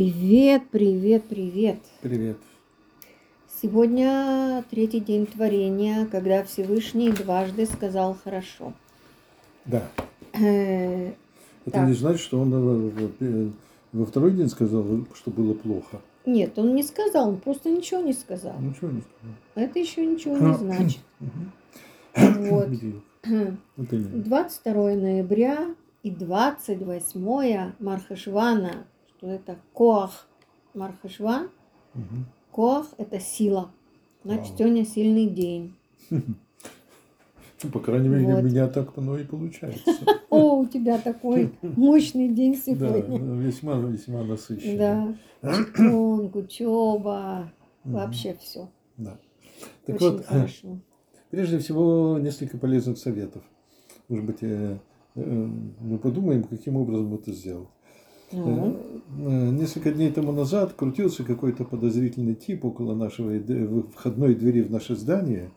Привет, привет, привет. Привет. Сегодня третий день творения, когда Всевышний дважды сказал хорошо. Да. Э, Это Так. не значит, что он э, в- во второй день сказал, что было плохо. Нет, он не сказал, он просто ничего не сказал. Ничего не сказал. Это еще ничего не значит. Вот. Бедил. Вот именно. 22 ноября и 28 Мархашвана, что это Коах Мархашван. Мгм. Коах – это сила. Значит, Вау. сегодня сильный день. Ну, По крайней мере, Вот. у меня так оно и получается. О, у тебя такой мощный день Да, сегодня. весьма, весьма насыщенно. Да, читонг, учеба, вообще все. Да. Так Очень вот, хорошо. прежде всего, несколько полезных советов. Может быть, э, э, мы подумаем, каким образом это сделать. Ну, Э, Несколько дней тому назад крутился какой-то подозрительный тип около в- входной двери в наше здание.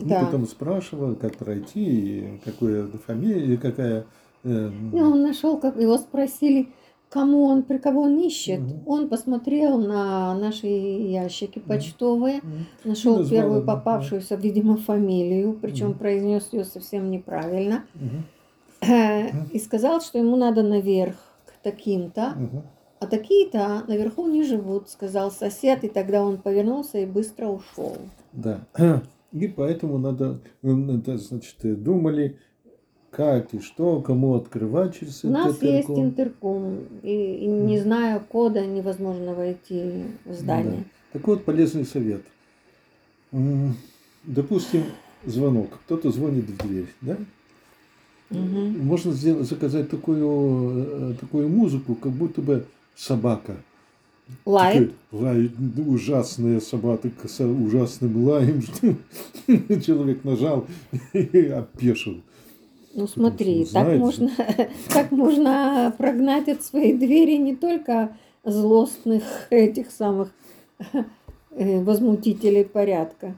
И Да. потом спрашивал, как пройти, и какая фамилия, и какая... э, и он нашел, как его спросили, кому он, при кого он ищет. Мгм. Он посмотрел на наши ящики почтовые, м, нашел назвал первую его, да. попавшуюся, видимо, фамилию, причем Мгм. произнес ее совсем неправильно, мгм, и сказал, что ему надо наверх таким-то. А такие-то наверху не живут, сказал сосед, и тогда он повернулся и быстро ушел. Да. И поэтому надо, надо, значит, э, думали, как и что, кому открывать через У нас этот есть интерком. интерком, и, и не зная кода, невозможно войти в здание. Так вот, полезный совет. Допустим, звонок. Кто-то звонит в дверь, да? Мгм. Можно сделать, заказать такую, э, такую музыку, как будто бы собака. Такой лает, ну, ужасная собака с ужасным лаем, человек нажал и опешил. Ну смотри, что, так можно, так можно прогнать от своей двери не только злостных этих самых э, возмутителей порядка.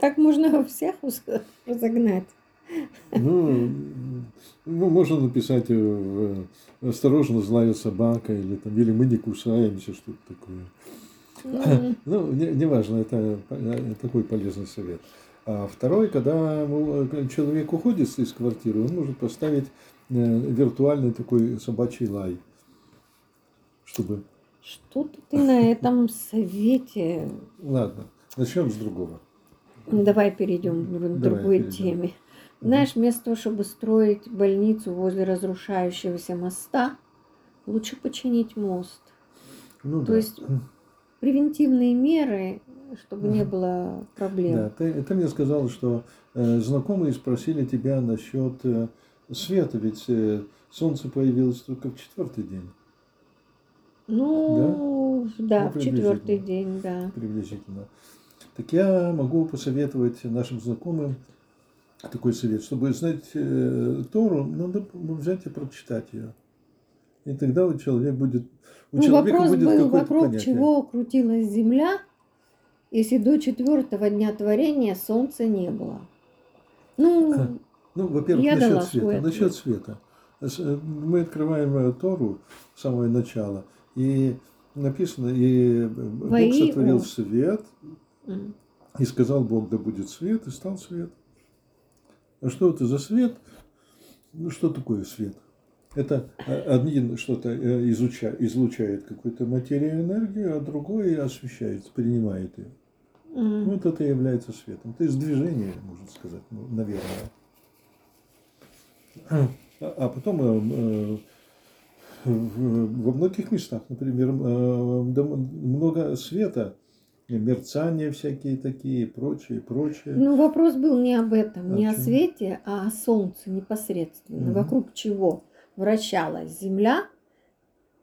Так можно всех разогнать. Ну, ну, можно написать э, «Осторожно, злая собака» или, там, или «Мы не кусаемся», что-то такое. Ну, не, неважно, это э, такой полезный совет. А второй, когда э, человек уходит из квартиры, он может поставить виртуальный такой собачий лай, чтобы... Что-то ты на этом совете. Ладно, начнем с другого. Давай перейдем к Давай другой перейдем. теме. Знаешь, вместо того, чтобы строить больницу возле разрушающегося моста, лучше починить мост. Ну, То да. есть превентивные меры, чтобы не Мгм. было проблем. Да, ты, ты мне сказал, что э, знакомые спросили тебя насчет э, света, ведь э, солнце появилось только в четвертый день Ну, да, Ну, в четвертый день, да. приблизительно. Так я могу посоветовать нашим знакомым такой совет, чтобы знать э, Тору, надо взять и прочитать ее. И тогда у человека будет, у Ну, человека вопрос будет был, вокруг понятие. чего крутилась Земля, если до четвертого дня творения Солнца не было. Ну, Ну, во-первых, Я дала насчет свой света. Насчет света. Э, Мы открываем э, Тору с самого начала, и написано, и Бог сотворил свет, и сказал Бог, да будет свет, и стал свет. А что это за свет? Ну, что такое свет? Это э, один что-то э, изуча- излучает какую-то материю, энергию, а другой освещает, принимает ее. м. Вот это и является светом. То есть движение, можно сказать, ну, наверное. А а потом э, во многих местах, например, много света, мерцания всякие такие, прочее, прочее. Ну, вопрос был не об этом, А не о чем? свете, а о Солнце непосредственно, Мгм. вокруг чего вращалась Земля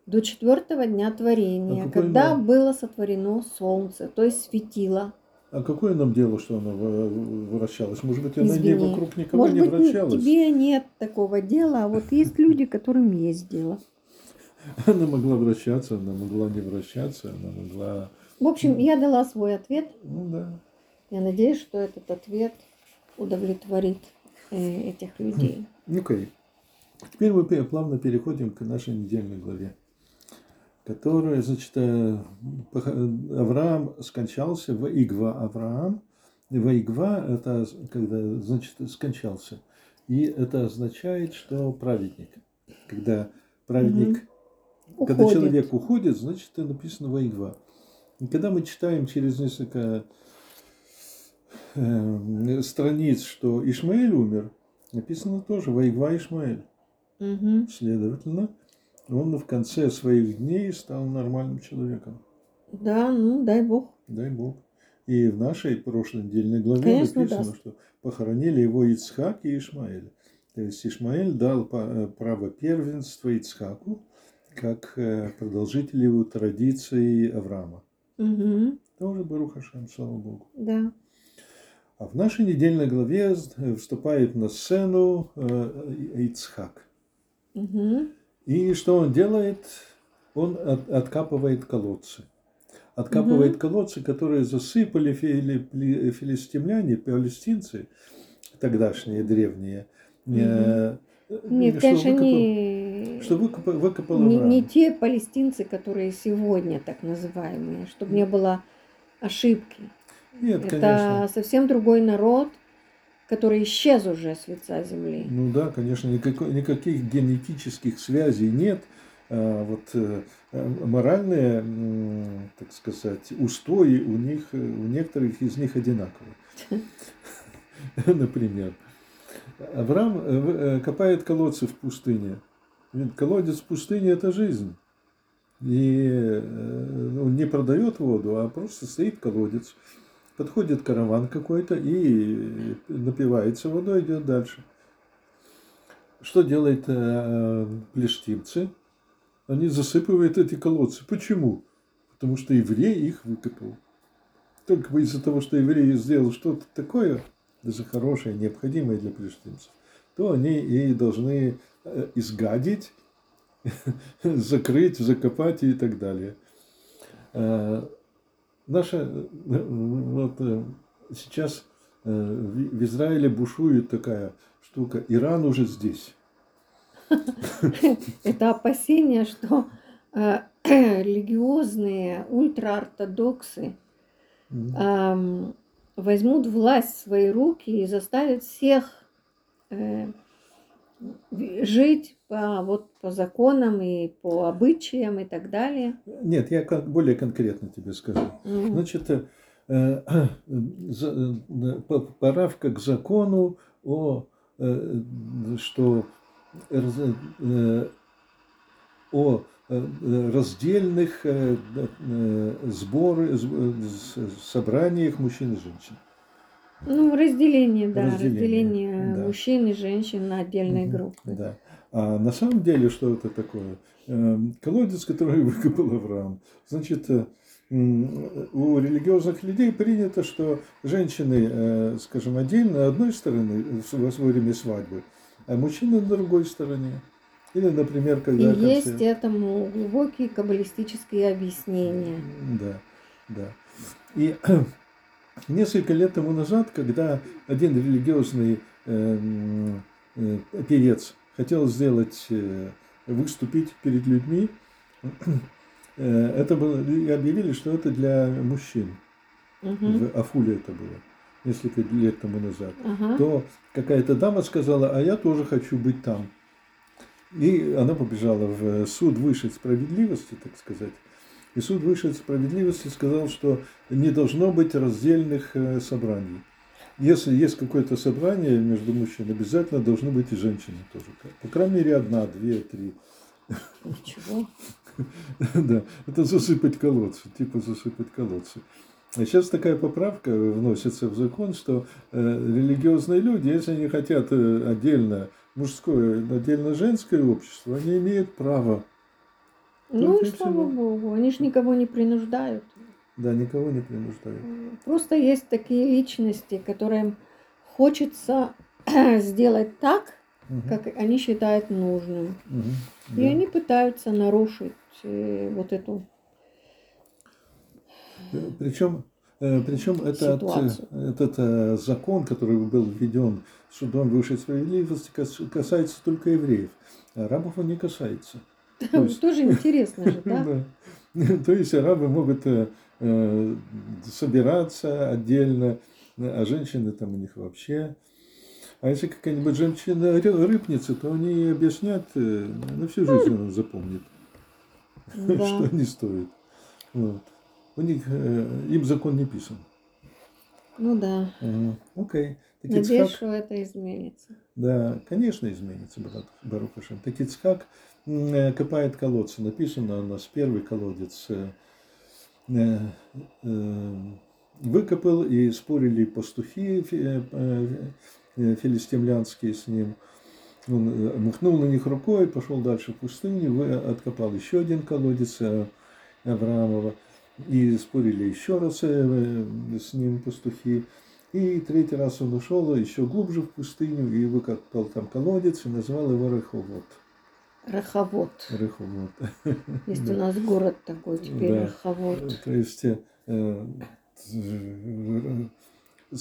до четвертого дня творения, А когда нам- было сотворено Солнце, то есть светило. А какое нам дело, что она в- вращалась? Может быть, она не Извини. вокруг никого Может не быть, не- вращалась? тебе нет такого дела, а вот есть люди, которым есть дело. Она могла вращаться, она могла не вращаться, она могла... В общем, я дала свой ответ. Ну да. Я надеюсь, что этот ответ удовлетворит э, этих людей. Ну, Окей. Теперь мы плавно переходим к нашей недельной главе. который, значит, Авраам скончался, Ваигва Авраам. Ваигва – это когда, значит, скончался. И это означает, что праведник. Когда праведник, когда Уходит. человек уходит, значит, написано Ваигва. И когда мы читаем через несколько э, страниц, что Ишмаэль умер, написано тоже Ваигва Ишмаэль. Мгм. Следовательно, он в конце своих дней стал нормальным человеком. Да, ну дай бог. Дай Бог. И в нашей прошлой недельной главе Конечно, написано, даст. что похоронили его Ицхак и Ишмаэль. То есть Ишмаэль дал э, право первенства Ицхаку, как э, продолжителю традиций Авраама. Мгм. Тоже Барух Хашем, слава Богу. Да. А в нашей недельной главе вступает на сцену э, Ицхак. Мгм. И что он делает? Он от- откапывает колодцы. Откапывает Мгм. колодцы, которые засыпали фили- филистимляне, палестинцы, тогдашние древние. Э, Нет, конечно, не, Что выкопал, выкопал не, не те палестинцы, которые сегодня так называемые, чтобы не было ошибки. Нет, Это конечно. совсем другой народ, который исчез уже с лица земли. Ну да, конечно, никакой- никаких генетических связей нет. А вот э, моральные, так сказать, устои у них, э, у некоторых из них одинаковые. Например, Авраам э, копает колодцы в пустыне. Ведь Колодец в пустыне – это жизнь. И э, он не продает воду, а просто стоит колодец. Подходит караван какой-то и напивается водой, идет дальше. Что делают э, плештимцы? Они засыпают эти колодцы. Почему? Потому что еврей их выкопал. Только из-за того, что еврей сделал что-то такое, даже хорошее, необходимое для плештимцев, то они и должны э, изгадить, закрыть, закопать и так далее. Э, Наша э, вот э, сейчас э, в Израиле бушует такая штука. Иран уже здесь. Это опасение, что э, религиозные ультраортодоксы возьмут власть в свои руки и заставят всех э, жить по, вот, по законам и по обычаям и так далее. Нет, я более конкретно тебе скажу. М. Значит, э, э, за- э, по- поправка к закону о э, что э, о э, раздельных э, э, сборы, с- э, с- собраниях мужчин и женщин. Ну, разделение, да, Разделение, разделение. Мужчин и женщин на отдельные группы. Да. А на самом деле, что это такое? Эм, Колодец, который выкопал Авраам. Значит, э, у религиозных людей принято, что женщины, э, скажем, отдельно одной стороны в- во время свадьбы, а мужчины на другой стороне. Или, например, И когда... есть этому глубокие каббалистические объяснения. Да, да. И несколько лет тому назад, когда один религиозный э, певец хотел сделать, э, выступить перед людьми, э, это было, и объявили, что это для мужчин. Мгм. В Афуле это было несколько лет тому назад. Ага. То какая-то дама сказала, а я тоже хочу быть там. И она побежала в суд высшей справедливости, так сказать. И суд высшей справедливости сказал, что не должно быть раздельных э, собраний. Если есть какое-то собрание между мужчинами, обязательно должны быть и женщины тоже. По крайней мере, одна, две, три. Ничего. Да, это засыпать колодцы, типа засыпать колодцы. А сейчас такая поправка вносится в закон, что э, религиозные люди, если они хотят э, отдельно мужское, отдельно женское общество, они имеют право. Ну и слава богу, они же никого не принуждают. Да, никого не принуждают. Просто есть такие личности, которым хочется сделать так, Мгм, как они считают нужным. И да. они пытаются нарушить э, вот эту Причем, э, причем этот, э, этот э, закон, который был введен судом высшей справедливости, кас- касается только евреев. А Арабов он не касается. То есть- Тоже интересно же, да? То есть арабы могут собираться отдельно, а женщины там у них вообще. А если какая-нибудь женщина ры- рыпнется, то они объяснят, э, на всю жизнь она запомнит, Да. что не стоит. Вот. У них, э, им закон не писан. Ну да. Ага. Окей. Так Надеюсь, Ицхак- что это изменится. Да, конечно, изменится, брат Барух Хашем. Так Ицхак э, копает колодцы. Написано у нас первый колодец э, э, э, выкопал и спорили пастухи фи- филистимлянские с ним. Он махнул на них рукой, пошел дальше в пустыню, вы- откопал еще один колодец Авраамова. И спорили еще раз с ним пастухи. И третий раз он ушел еще глубже в пустыню и выкопал там колодец и назвал его Реховод. Раховод. Реховод. Есть у нас город такой теперь, Да. Раховод. То есть э, э,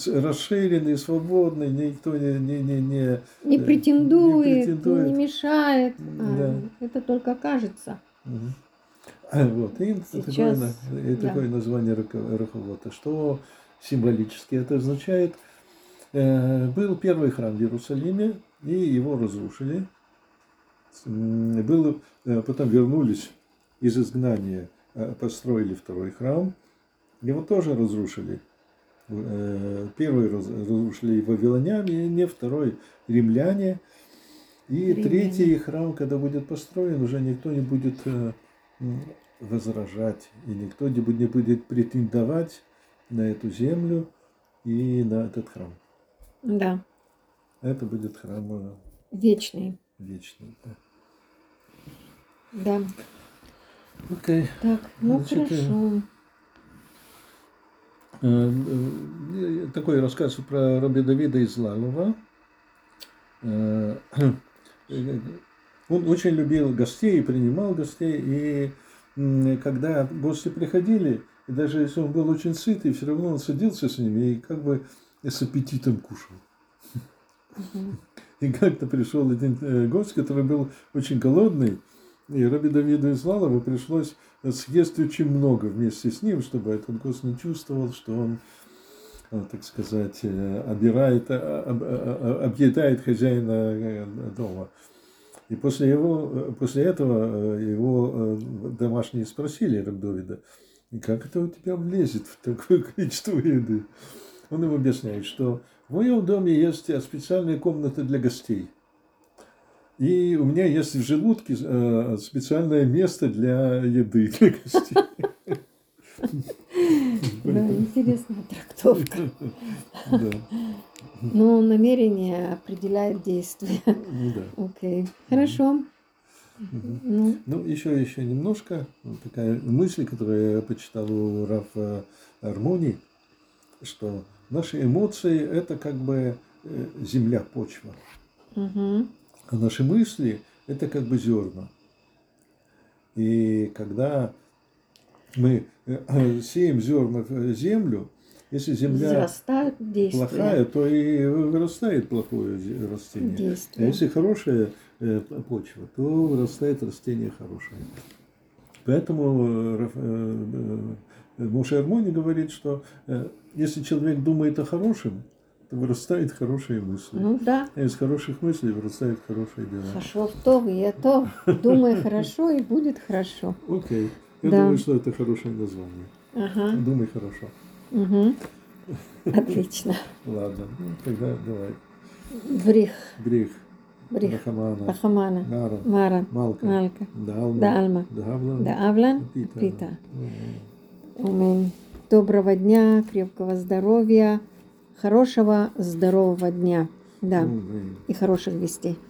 расширенный, свободный, никто не, не, не, не Не э, претендует, не не, претендует. мешает. А, Да. Это только кажется. Мгм. А, Вот, и такое, Сейчас, на- и да. такое название Рахо- Раховота. Что символически это означает? Э, Был первый храм в Иерусалиме, и его разрушили. М, Был, э, потом вернулись из изгнания, э, построили второй храм. Его тоже разрушили. Э, Первый раз- разрушили вавилоняне, не второй римляне. И Римляне. третий храм, когда будет построен, уже никто не будет возражать, и никто не будет, претендовать на эту землю и на этот храм. Да, Это будет храм вечный. вечный. да. Да. Окей. Так, ну Значит, э, хорошо. Э, э, Такой рассказ про Раби Давида из Лалова. Э, Он очень любил гостей, принимал гостей, и когда гости приходили, и даже если он был очень сытый, все равно он садился с ними и как бы с аппетитом кушал. Мгм. И как-то пришел один гость, который был очень голодный, и Раби Давиду Излалову пришлось съесть очень много вместе с ним, чтобы этот гость не чувствовал, что он, э, так сказать, э, обирает, э, об- объедает хозяина дома. И после, его, после этого его домашние спросили Рабдовида, «И как это у тебя влезет в такое количество еды? Он им объясняет, что в моем доме есть специальные комнаты для гостей. И у меня есть в желудке э, специальное место для еды для гостей. Да, интересная трактовка. Да, Но намерение определяет действие. ну да. Окей. Хорошо. Ну, Ну, еще, еще немножко. Вот такая мысль, которую я почитал у Рафа Армони, что наши эмоции – это как бы э, земля, почва. мгм. А наши мысли – это как бы зерна. И когда мы э, сеем зерна в землю, если земля плохая, то и вырастает плохое растение. А Действия. если хорошая э, почва, то вырастает растение хорошее. Поэтому э, Моше Армони говорит, что если человек думает о хорошем, то вырастает хорошие мысли. Ну да. А из хороших мыслей вырастают хорошие дела. Хорошо, то я то. Думай хорошо, и будет хорошо. Окей. Я Да. думаю, что это хорошее название. Ага. Думай хорошо. Мгм. Отлично. Ладно. Ну, Тогда давай. Брих. Грех. Брих. Рахамана. Пахамана. Нара. Мара. Малка. Малка. Далма. Да, Альма. Давла. Да, Авлан. Пита. Пита. Аминь. Доброго дня, крепкого здоровья, хорошего, здорового дня. Да, и хороших вестей.